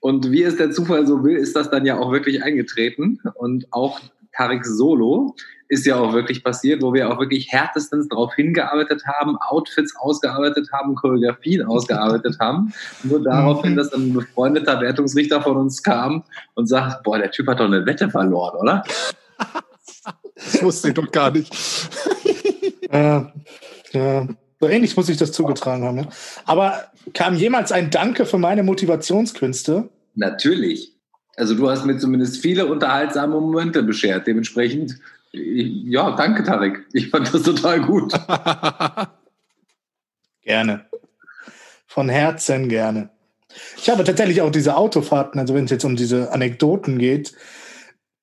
Und wie es der Zufall so will, ist das dann ja auch wirklich eingetreten. Und auch Tarik Solo ist ja auch wirklich passiert, wo wir auch wirklich härtestens darauf hingearbeitet haben, Outfits ausgearbeitet haben, Choreografien ausgearbeitet haben. Nur daraufhin, mhm. dass dann ein befreundeter Wertungsrichter von uns kam und sagt, boah, der Typ hat doch eine Wette verloren, oder? Das wusste ich doch gar nicht. ja, ja. So ähnlich muss ich das zugetragen haben. Ja. Aber kam jemals ein Danke für meine Motivationskünste? Natürlich. Also du hast mir zumindest viele unterhaltsame Momente beschert. Dementsprechend, ja, danke Tarek. Ich fand das total gut. gerne. Von Herzen gerne. Ich habe tatsächlich auch diese Autofahrten, also wenn es jetzt um diese Anekdoten geht,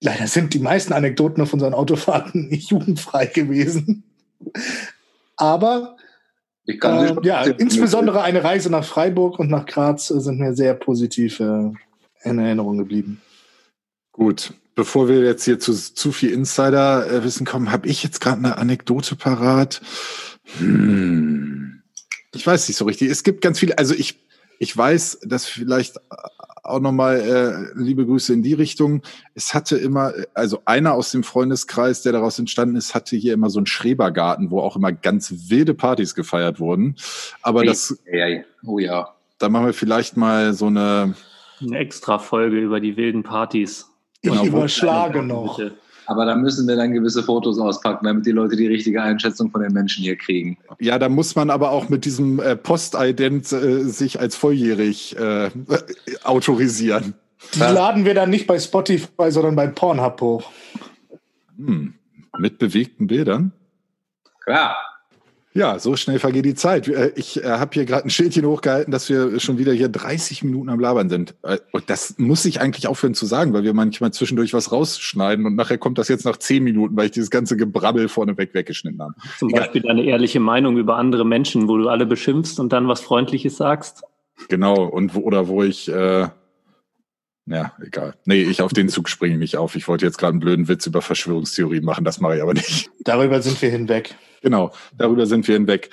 leider sind die meisten Anekdoten auf unseren Autofahrten nicht jugendfrei gewesen. Aber äh, ja, insbesondere eine Reise nach Freiburg und nach Graz sind mir sehr positiv äh, in Erinnerung geblieben. Gut, bevor wir jetzt hier zu zu viel Insider-Wissen kommen, habe ich jetzt gerade eine Anekdote parat. Hm. Ich weiß nicht so richtig. Es gibt ganz viele, also ich, ich weiß, dass vielleicht auch nochmal äh, liebe Grüße in die Richtung. Es hatte immer, also einer aus dem Freundeskreis, der daraus entstanden ist, hatte hier immer so einen Schrebergarten, wo auch immer ganz wilde Partys gefeiert wurden. Aber das, oh ja. da machen wir vielleicht mal so eine, Eine extra Folge über die wilden Partys. Ich Genau, wo- überschlage noch. Bitte. Aber da müssen wir dann gewisse Fotos auspacken, damit die Leute die richtige Einschätzung von den Menschen hier kriegen. ja, da muss man aber auch mit diesem äh, Postident äh, sich als volljährig äh, autorisieren. Die laden wir dann nicht bei Spotify, sondern bei Pornhub hoch. Hm. Mit bewegten Bildern. Klar. Ja, so schnell vergeht die Zeit. Äh, Ich äh, habe hier gerade ein Schildchen hochgehalten, dass wir schon wieder hier 30 Minuten am Labern sind. Äh, Und das muss ich eigentlich aufhören zu sagen, weil wir manchmal zwischendurch was rausschneiden und nachher kommt das jetzt nach 10 Minuten, weil ich dieses ganze Gebrabbel vorneweg weggeschnitten habe. Zum Egal. Beispiel deine ehrliche Meinung über andere Menschen, wo du alle beschimpfst und dann was Freundliches sagst. Genau, und wo, oder wo ich, äh, ja, egal. Nee, ich auf den Zug springe nicht auf. Ich wollte jetzt gerade einen blöden Witz über Verschwörungstheorien machen, das mache ich aber nicht. Darüber sind wir hinweg. Genau, darüber sind wir hinweg.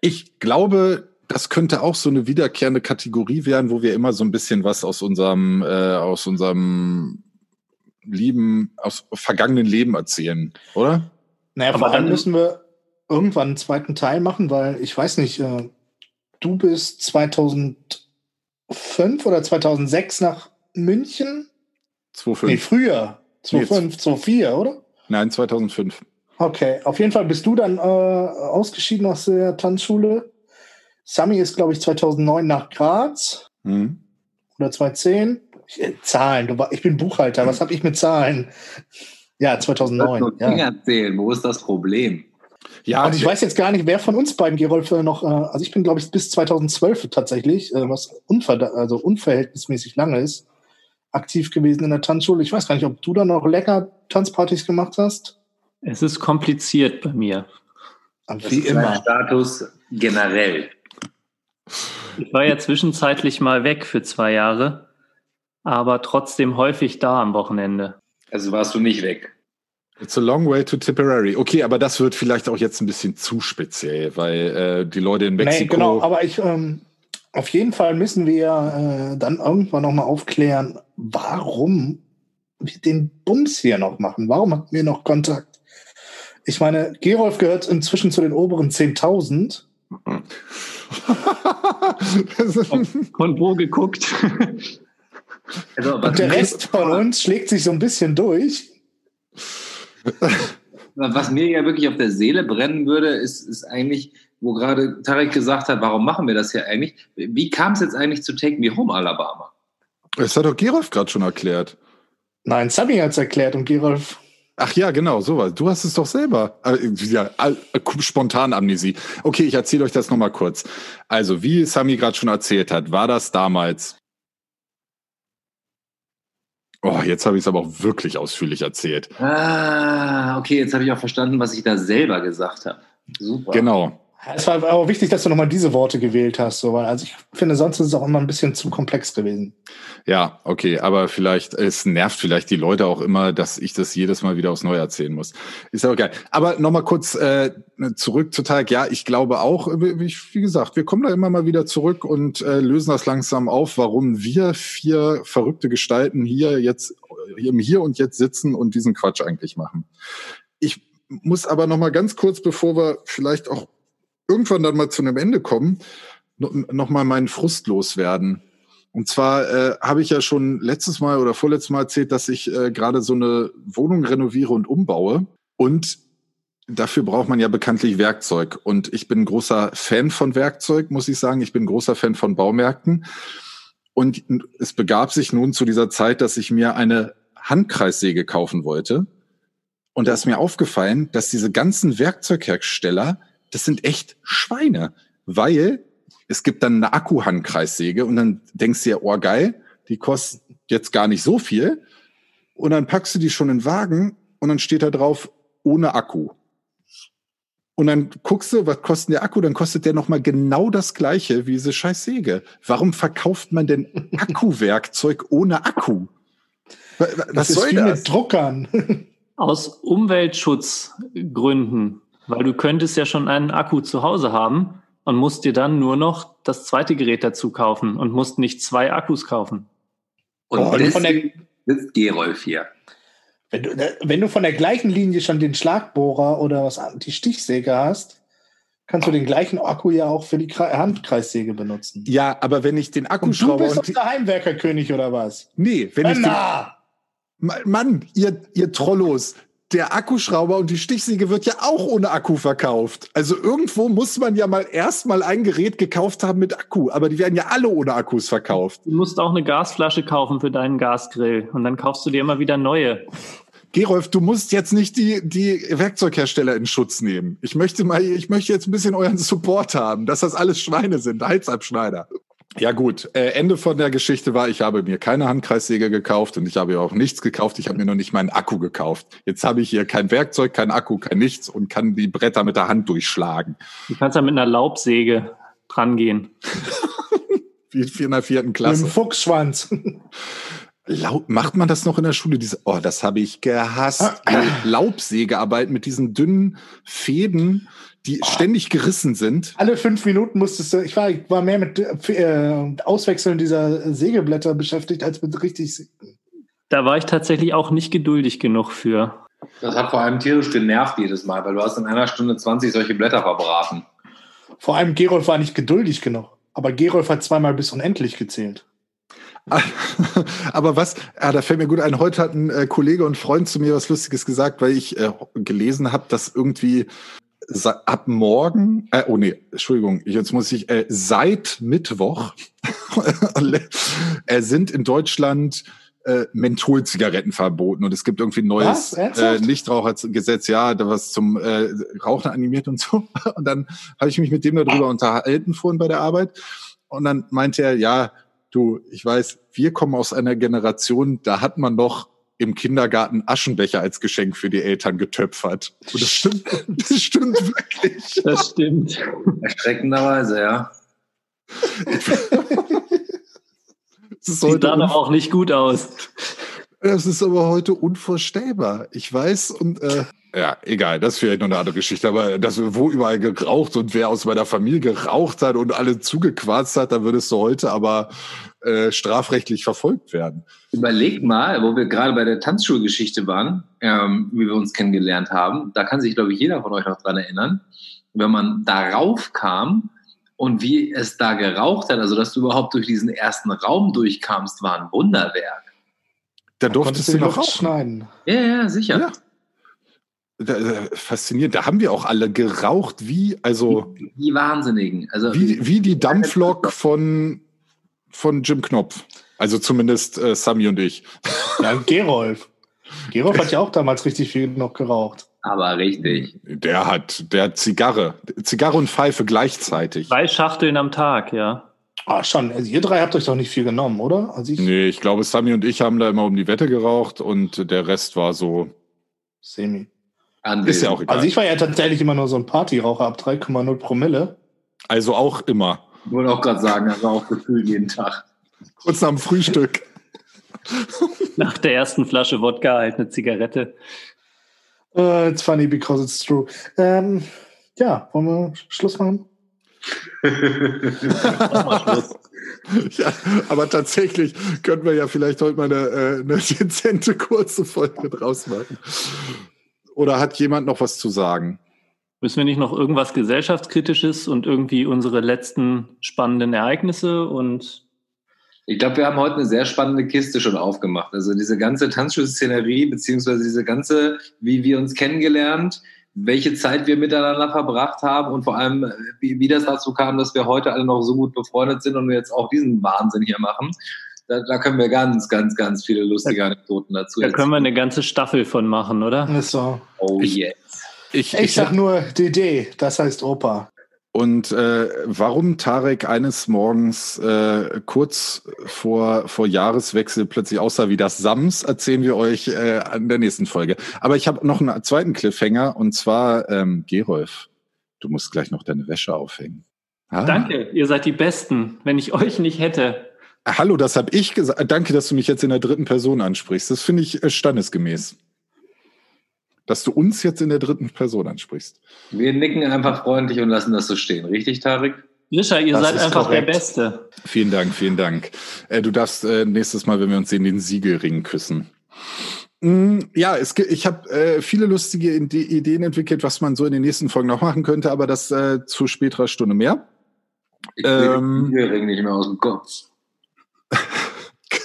Ich glaube, das könnte auch so eine wiederkehrende Kategorie werden, wo wir immer so ein bisschen was aus unserem, äh, aus unserem lieben, aus vergangenen Leben erzählen, oder? Naja, Aber vor allem dann- müssen wir irgendwann einen zweiten Teil machen, weil ich weiß nicht, äh, du bist 2005 oder 2006 nach München? 2005. Nee, früher. Nee, 2005, 2004, oder? Nein, 2005. Okay, auf jeden Fall bist du dann äh, ausgeschieden aus der Tanzschule. Sami ist, glaube ich, 2009 nach Graz Hm. oder 2010. Ich, äh, Zahlen, du, war- ich bin Buchhalter, was habe ich mit Zahlen? Ja, Sollst 2009. nur Ja. Dinge erzählen. Wo ist das Problem? Ja, Und ich weiß jetzt gar nicht, wer von uns beiden, Gerolf, äh, noch, äh, also ich bin, glaube ich, bis 2012 tatsächlich, äh, was unver also unverhältnismäßig lange ist, aktiv gewesen in der Tanzschule. Ich weiß gar nicht, ob du da noch lecker Tanzpartys gemacht hast. Es ist kompliziert bei mir. Aber Das Wie ist mein immer. Status generell. Ich war ja zwischenzeitlich mal weg für zwei Jahre, aber trotzdem häufig da am Wochenende. Also warst du nicht weg. It's a long way to Tipperary. Okay, aber das wird vielleicht auch jetzt ein bisschen zu speziell, weil äh, die Leute in Nee, Mexiko. genau, aber ich, ähm, auf jeden Fall müssen wir äh, dann irgendwann nochmal aufklären, warum wir den Bums hier noch machen. Warum hatten wir noch Kontakt? Ich meine, Gerolf gehört inzwischen zu den oberen 10.000. Von wo geguckt? Also, der Rest von uns schlägt sich so ein bisschen durch. was mir ja wirklich auf der Seele brennen würde, ist, ist eigentlich, wo gerade Tarek gesagt hat, warum machen wir das hier eigentlich? Wie kam es jetzt eigentlich zu Take Me Home Alabama? das hat doch Gerolf gerade schon erklärt. Nein, Sami hat es erklärt und Gerolf. Ach ja, genau, sowas. Du hast es doch selber. Äh, Ja, äh, spontan Amnesie. Okay, ich erzähle euch das nochmal kurz. Also, wie Sami gerade schon erzählt hat, war das damals. Oh, jetzt habe ich es aber auch wirklich ausführlich erzählt. Ah, okay, jetzt habe ich auch verstanden, was ich da selber gesagt habe. Super. Genau. Es war aber wichtig, dass du nochmal diese Worte gewählt hast, so, weil also ich finde, sonst ist es auch immer ein bisschen zu komplex gewesen. Ja, okay, aber vielleicht, es nervt vielleicht die Leute auch immer, dass ich das jedes Mal wieder aufs Neue erzählen muss. Ist ja geil. Aber nochmal kurz äh, zurück zu Teig. Ja, ich glaube auch, wie, wie gesagt, wir kommen da immer mal wieder zurück und äh, lösen das langsam auf, warum wir vier verrückte Gestalten hier jetzt im Hier und Jetzt sitzen und diesen Quatsch eigentlich machen. Ich muss aber nochmal ganz kurz, bevor wir vielleicht auch irgendwann dann mal zu einem Ende kommen, nochmal meinen Frust loswerden. Und zwar äh, habe ich ja schon letztes Mal oder vorletztes Mal erzählt, dass ich äh, gerade so eine Wohnung renoviere und umbaue. Und dafür braucht man ja bekanntlich Werkzeug. Und ich bin großer Fan von Werkzeug, muss ich sagen. Ich bin großer Fan von Baumärkten. Und es begab sich nun zu dieser Zeit, dass ich mir eine Handkreissäge kaufen wollte. Und da ist mir aufgefallen, dass diese ganzen Werkzeughersteller, das sind echt Schweine, weil es gibt dann eine Akku-Handkreissäge und dann denkst du ja, oh geil, die kostet jetzt gar nicht so viel. Und dann packst du die schon in den Wagen und dann steht da drauf, ohne Akku. Und dann guckst du, was kostet der Akku? Dann kostet der nochmal genau das gleiche wie diese scheiß Säge. Warum verkauft man denn Akkuwerkzeug ohne Akku? Wa- wa- Was Das ist soll wie das? mit Druckern. Aus Umweltschutzgründen weil du könntest ja schon einen Akku zu Hause haben und musst dir dann nur noch das zweite Gerät dazu kaufen und musst nicht zwei Akkus kaufen. Und Oh, und von der- deswegen sitzt Gerolf hier. Wenn du, wenn du von der gleichen Linie schon den Schlagbohrer oder was die Stichsäge hast, kannst du den gleichen Akku ja auch für die Kre- Handkreissäge benutzen. Ja, aber wenn ich den Und du Akkuschrauber bist und, doch der Heimwerkerkönig oder was? nee, wenn ich den, Mann, ihr, ihr Trollos, der Akkuschrauber und die Stichsäge wird ja auch ohne Akku verkauft. Also irgendwo muss man ja mal erstmal ein Gerät gekauft haben mit Akku, aber die werden ja alle ohne Akkus verkauft. Du musst auch eine Gasflasche kaufen für deinen Gasgrill und dann kaufst du dir immer wieder neue. Gerolf, du musst jetzt nicht die, die Werkzeughersteller in Schutz nehmen. Ich möchte mal, ich möchte jetzt ein bisschen euren Support haben, dass das alles Schweine sind, Halsabschneider. Ja gut, äh, Ende von der Geschichte war, ich habe mir keine Handkreissäge gekauft und ich habe ja auch nichts gekauft. Ich habe mir noch nicht meinen Akku gekauft. Jetzt habe ich hier kein Werkzeug, kein Akku, kein nichts und kann die Bretter mit der Hand durchschlagen. Du kannst ja mit einer Laubsäge drangehen. Wie in der vierten mit dem Klasse. Fuchsschwanz. Laub, macht man das noch in der Schule? Diese, oh, das habe ich gehasst. Laubsägearbeit mit diesen dünnen Fäden, die ständig gerissen sind. Alle fünf Minuten musstest du, ich war, ich war mehr mit äh, Auswechseln dieser Sägeblätter beschäftigt, als mit richtig. Da war ich tatsächlich auch nicht geduldig genug für. Das hat vor allem tierisch genervt jedes Mal, weil du hast in einer Stunde 20 solche Blätter verbraten. Vor allem Gerolf war nicht geduldig genug. Aber Gerolf hat zweimal bis unendlich gezählt. Aber was, ja, da fällt mir gut ein, heute hat ein äh, Kollege und Freund zu mir was Lustiges gesagt, weil ich äh, gelesen habe, dass irgendwie ab morgen, äh, oh nee, Entschuldigung, jetzt muss ich, äh, seit Mittwoch äh, sind in Deutschland äh, Mentholzigaretten verboten und es gibt irgendwie ein neues äh? Nichtrauchergesetz, ja, da was zum äh, Rauchen animiert und so. Und dann habe ich mich mit dem darüber unterhalten vorhin bei der Arbeit und dann meinte er, ja, du, ich weiß, wir kommen aus einer Generation, da hat man noch im Kindergarten Aschenbecher als Geschenk für die Eltern getöpfert. Und das stimmt, das stimmt wirklich. Das stimmt. Erschreckenderweise, ja. Sieht dann auch nicht gut aus. das ist aber heute unvorstellbar. Ich weiß und äh, ja, egal, das ist vielleicht noch eine andere Geschichte, aber das, wo überall geraucht und wer aus meiner Familie geraucht hat und alle zugequarzt hat, da würdest du heute aber äh, strafrechtlich verfolgt werden. Überlegt mal, wo wir gerade bei der Tanzschulgeschichte waren, ähm, wie wir uns kennengelernt haben. Da kann sich, glaube ich, jeder von euch noch dran erinnern. Wenn man darauf kam und wie es da geraucht hat, also dass du überhaupt durch diesen ersten Raum durchkamst, war ein Wunderwerk. Da durftest du noch Luft rauchen. schneiden. Ja, ja, sicher. Ja. Da, da, faszinierend. Da haben wir auch alle geraucht, wie, also, Die Wahnsinnigen. Also wie, wie die Dampflok von, von Jim Knopf. Also zumindest äh, Sami und ich. Ja, Gerolf. Gerolf hat ja auch damals richtig viel noch geraucht. aber richtig. Der hat, der hat Zigarre. Zigarre und Pfeife gleichzeitig. Drei Schachteln am Tag, ja. Ah, schon. Also ihr drei habt euch doch nicht viel genommen, oder? Also ich Nee, ich glaube, Sami und ich haben da immer um die Wette geraucht und der Rest war so, semi. Ist ja auch egal. Also ich war ja tatsächlich immer nur so ein Partyraucher ab 3,0 Promille. Also auch immer. Ich wollte auch gerade sagen, das war auch gefühlt jeden Tag. Kurz nach dem Frühstück. Nach der ersten Flasche Wodka halt eine Zigarette. Uh, it's funny because it's true. Ähm, ja, wollen wir Schluss machen? Ja, aber tatsächlich könnten wir ja vielleicht heute mal eine, äh, eine dezente kurze Folge draus machen. Oder hat jemand noch was zu sagen? Müssen wir nicht noch irgendwas gesellschaftskritisches und irgendwie unsere letzten spannenden Ereignisse und Ich glaube, wir haben heute eine sehr spannende Kiste schon aufgemacht. Also diese ganze Tanzschulszenerie, beziehungsweise diese ganze, wie wir uns kennengelernt, welche Zeit wir miteinander verbracht haben und vor allem, äh, wie, wie das dazu kam, dass wir heute alle noch so gut befreundet sind und wir jetzt auch diesen Wahnsinn hier machen. Da, da können wir ganz, ganz, ganz viele lustige Anekdoten dazu da können wir eine ganze Staffel von machen, oder? Ist so. Oh Ich- yes. Ich, Ich sag nur DD, das heißt Opa. Und äh, warum Tarek eines Morgens äh, kurz vor, vor Jahreswechsel plötzlich aussah wie das Sams, erzählen wir euch äh, an der nächsten Folge. Aber ich habe noch einen zweiten Cliffhanger und zwar ähm, Gerolf. Du musst gleich noch deine Wäsche aufhängen. Ah. Danke, ihr seid die Besten. Wenn ich euch nicht hätte, Hallo, das habe ich gesagt. Danke, dass du mich jetzt in der dritten Person ansprichst. Das finde ich äh, standesgemäß. dass du uns jetzt in der dritten Person ansprichst. Wir nicken einfach freundlich und lassen das so stehen. Richtig, Tarek? Grisha, ihr Das seid einfach korrekt. der Beste. Vielen Dank, vielen Dank. Äh, du darfst äh, nächstes Mal, wenn wir uns sehen, den Siegelring küssen. Mm, Ja, es ich habe äh, viele lustige Ide- Ideen entwickelt, was man so in den nächsten Folgen noch machen könnte, aber das äh, zu späterer Stunde mehr. Ich Ähm. den nicht mehr aus dem Kopf.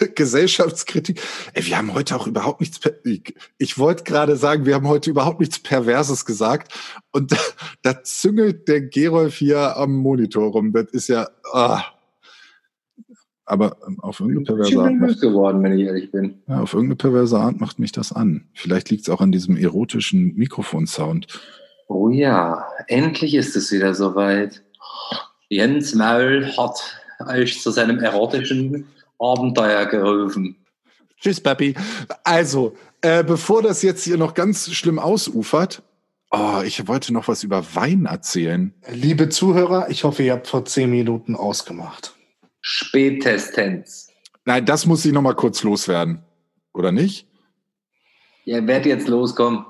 Gesellschaftskritik. Ey, wir haben heute auch überhaupt nichts. Ich ich wollte gerade sagen, wir haben heute überhaupt nichts Perverses gesagt. Und da, da züngelt der Gerolf hier am Monitor rum. Das ist ja. Ah. Aber ähm, auf irgendeine perverse Art, macht, geworden, wenn ich ehrlich bin. ja, auf irgendeine perverse Art macht mich das an. Vielleicht liegt es auch an diesem erotischen Mikrofonsound. Oh ja, endlich ist es wieder soweit. Jens Maul hat euch zu seinem erotischen Abenteuer gerufen. Tschüss, Papi. Also, äh, bevor das jetzt hier noch ganz schlimm ausufert, oh, ich wollte noch was über Wein erzählen. Liebe Zuhörer, ich hoffe, ihr habt vor zehn Minuten ausgemacht. Spätestens. Nein, das muss ich noch mal kurz loswerden. Oder nicht? Ihr werdet jetzt loskommen.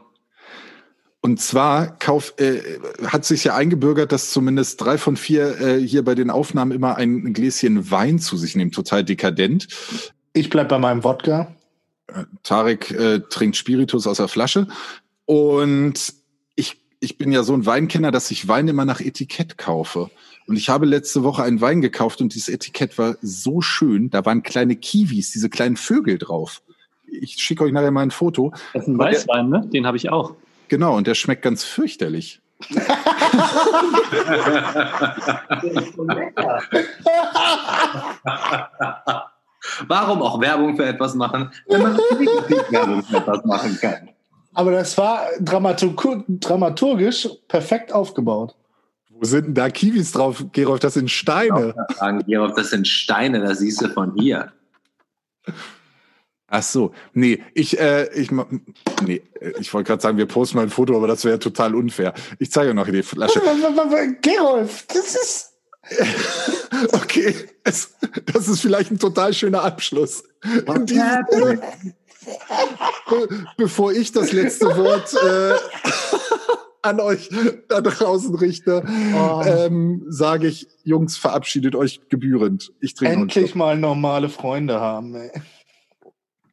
Und zwar kauf, äh, hat sich ja eingebürgert, dass zumindest drei von vier äh, hier bei den Aufnahmen immer ein Gläschen Wein zu sich nehmen. Total dekadent. Ich bleib bei meinem Wodka. Äh, Tarek äh, trinkt Spiritus aus der Flasche. Und ich, ich bin ja so ein Weinkenner, dass ich Wein immer nach Etikett kaufe. Und ich habe letzte Woche einen Wein gekauft und dieses Etikett war so schön. Da waren kleine Kiwis, diese kleinen Vögel drauf. Ich schicke euch nachher mal ein Foto. Das ist ein Weißwein, ne? Den habe ich auch. Genau, und der schmeckt ganz fürchterlich. Warum auch Werbung für etwas machen, wenn man negativ Werbung für etwas machen kann? Aber das war dramaturg dramaturgisch perfekt aufgebaut. Wo sind denn da Kiwis drauf, Gerolf? Das sind Steine. Sagen, Gerolf, das sind Steine, das siehst du von hier. Ach so, nee, ich, äh, ich, nee, ich wollte gerade sagen, wir posten mal ein Foto, aber das wäre total unfair. Ich zeige euch noch die Flasche. Gerolf, das ist. Okay, es, das ist vielleicht ein total schöner Abschluss. Diesem, bevor ich das letzte Wort äh, an euch da draußen richte, Oh. ähm, sage ich, Jungs, verabschiedet euch gebührend. Ich trinke Endlich mal normale Freunde haben. Ey.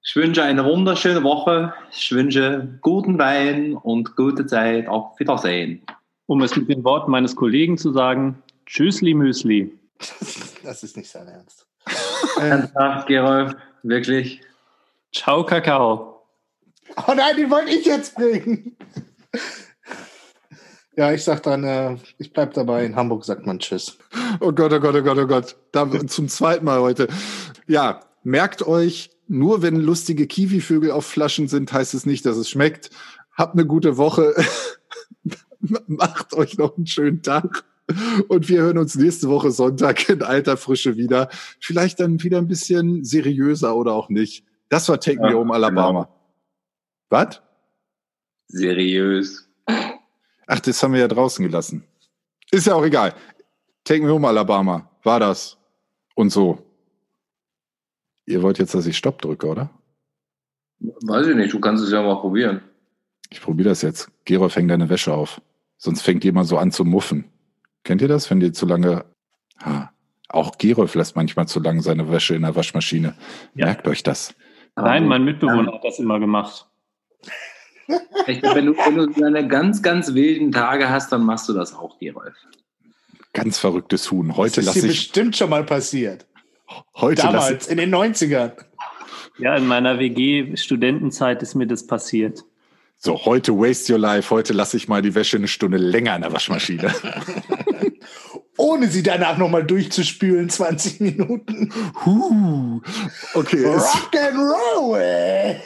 Ich wünsche eine wunderschöne Woche. Ich wünsche guten Wein und gute Zeit. Auf Wiedersehen. Um es mit den Worten meines Kollegen zu sagen, Tschüssli Müsli. Das ist nicht sein Ernst. Ernsthaft, Gerolf? Wirklich? Ciao, Kakao. oh nein, den wollte ich jetzt bringen. Ja, ich sag dann, äh, ich bleib dabei. In Hamburg sagt man Tschüss. Oh Gott, oh Gott, oh Gott, oh Gott. Da, zum zweiten Mal heute. Ja, merkt euch, nur wenn lustige Kiwivögel auf Flaschen sind, heißt es nicht, dass es schmeckt. Habt eine gute Woche. Macht euch noch einen schönen Tag. Und wir hören uns nächste Woche Sonntag in alter Frische wieder. Vielleicht dann wieder ein bisschen seriöser oder auch nicht. Das war Take Me Ja, Home Alabama. Was? Seriös. Ach, das haben wir ja draußen gelassen. Ist ja auch egal. Take Me Home Alabama. War das. Und so. Ihr wollt jetzt, dass ich Stopp drücke, oder? Weiß ich nicht, du kannst es ja mal probieren. Ich probiere das jetzt. Gerolf, häng deine Wäsche auf. Sonst fängt jemand so an zu muffen. Kennt ihr das, wenn die zu lange... Ha. Auch Gerolf lässt manchmal zu lange seine Wäsche in der Waschmaschine. Ja. Merkt euch das. Nein, mein Mitbewohner hat das immer gemacht. Wenn, du, wenn du deine ganz, ganz wilden Tage hast, dann machst du das auch, Gerolf. Ganz verrücktes Huhn. Heute das ist lasse hier ich... bestimmt schon mal passiert. Heute Damals, in den 90ern. Ja, in meiner WG-Studentenzeit ist mir das passiert. So, heute waste your life. Heute lasse ich mal die Wäsche eine Stunde länger in der Waschmaschine. Ohne sie danach nochmal durchzuspülen, 20 Minuten. Huh. Okay, es, Rock and roll!